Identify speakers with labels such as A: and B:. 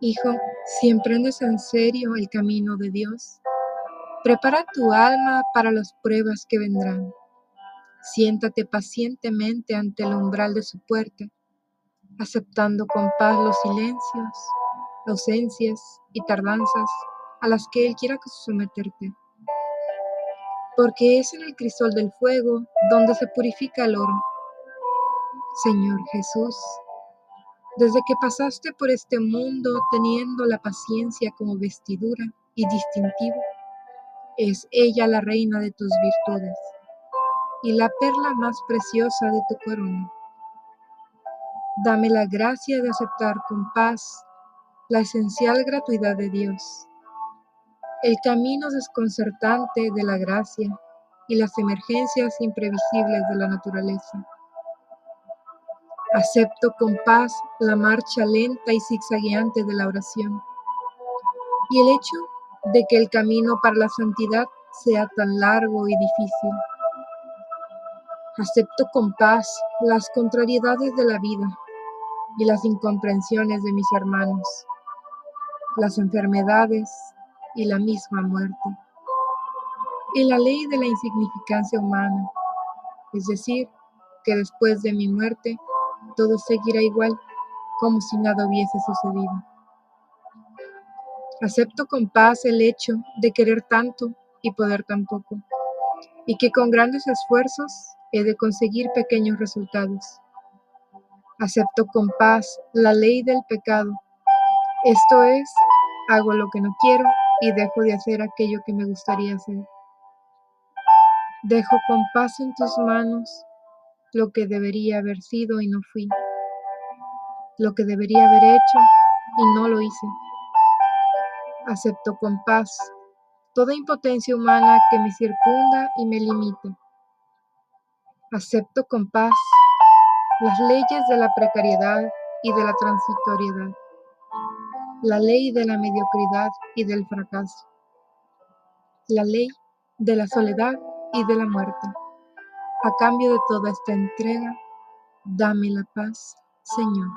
A: Hijo, si emprendes en serio el camino de Dios, prepara tu alma para las pruebas que vendrán. Siéntate pacientemente ante el umbral de su puerta, aceptando con paz los silencios, ausencias y tardanzas a las que Él quiera someterte. Porque es en el crisol del fuego donde se purifica el oro. Señor Jesús, desde que pasaste por este mundo teniendo la paciencia como vestidura y distintivo, es ella la reina de tus virtudes y la perla más preciosa de tu corona. Dame la gracia de aceptar con paz la esencial gratuidad de Dios, el camino desconcertante de la gracia y las emergencias imprevisibles de la naturaleza Acepto con paz la marcha lenta y zigzagueante de la oración y el hecho de que el camino para la santidad sea tan largo y difícil. Acepto con paz las contrariedades de la vida y las incomprensiones de mis hermanos, las enfermedades y la misma muerte, y la ley de la insignificancia humana, es decir, que después de mi muerte todo seguirá igual, como si nada hubiese sucedido. Acepto con paz el hecho de querer tanto y poder tan poco, y que con grandes esfuerzos he de conseguir pequeños resultados. Acepto con paz la ley del pecado, esto es, hago lo que no quiero y dejo de hacer aquello que me gustaría hacer. Dejo con paz en tus manos lo que debería haber sido y no fui, lo que debería haber hecho y no lo hice. Acepto con paz toda impotencia humana que me circunda y me limita. Acepto con paz las leyes de la precariedad y de la transitoriedad, la ley de la mediocridad y del fracaso, la ley de la soledad y de la muerte. A cambio de toda esta entrega, dame la paz, Señor.